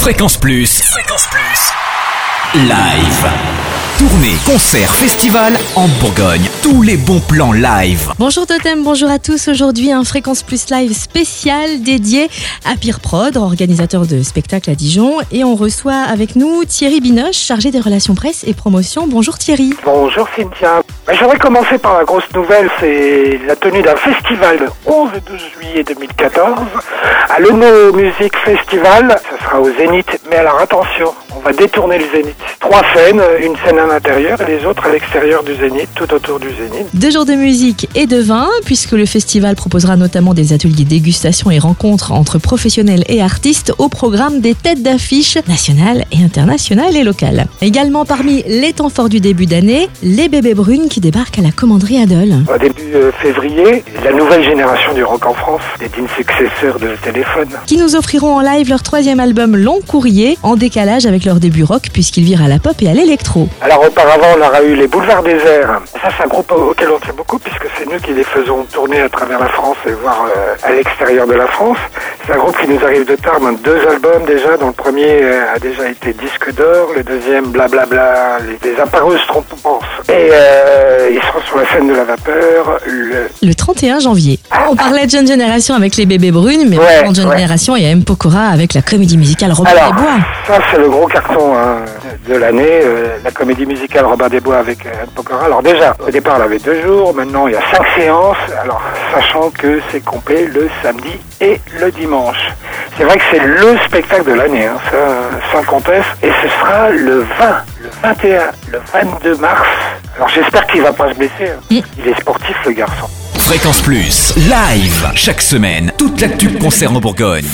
Fréquence Plus. Fréquence Plus. Live. Tournée, concert, festival en Bourgogne. Tous les bons plans live. Bonjour Totem, bonjour à tous. Aujourd'hui, un Fréquence Plus Live spécial dédié à Pierre Prod, organisateur de spectacles à Dijon. Et on reçoit avec nous Thierry Binoche, chargé des relations presse et promotion. Bonjour Thierry. Bonjour Cynthia. Ben, J'aimerais commencer par la grosse nouvelle, c'est la tenue d'un festival le 11 et 12 juillet 2014 à l'Eno Music Festival. Sera au Zénith, mais alors attention, on va détourner le Zénith. Trois scènes, une scène à l'intérieur et les autres à l'extérieur du Zénith, tout autour du Zénith. Deux jours de musique et de vin, puisque le festival proposera notamment des ateliers dégustation et rencontres entre professionnels et artistes au programme des têtes d'affiche nationales et internationales et locales. Également parmi les temps forts du début d'année, les bébés brunes qui débarquent à la commanderie Adol. Au début euh, février, la nouvelle génération du rock en France, des dignes successeurs de téléphone. qui nous offriront en live leur troisième album Long Courrier, en décalage avec leur début rock puisqu'ils virent à la pop et à l'électro. Alors auparavant, on aura eu les Boulevards Déserts. Ça, c'est un groupe auquel on tient beaucoup puisque c'est nous qui les faisons tourner à travers la France et voir euh, à l'extérieur de la France. C'est un groupe qui nous arrive de tard, dans deux albums déjà, dont le premier euh, a déjà été disque d'or, le deuxième blablabla, les, les appareuses. Et euh, ils seront sur la scène de la vapeur le Le 31 janvier. On parlait de Jeune Génération avec les bébés brunes, mais Ouais, en Jeune ouais. Génération, il y a M. Pokora avec la comédie musicale Robert Alors, des Bois. ça c'est le gros carton hein, de l'année, euh, la comédie musicale Robin des Bois avec Anne Pokora. Alors déjà, au départ elle avait deux jours, maintenant il y a cinq séances, alors sachant que c'est complet le samedi et le dimanche. C'est vrai que c'est le spectacle de l'année, hein, ça, sans conteste, et ce sera le 20, le 21, le 22 mars. Alors j'espère qu'il va pas se blesser, hein. Mm. il est sportif le garçon. Fréquence Plus. Live. Chaque semaine. Toute l'actu concert en Bourgogne.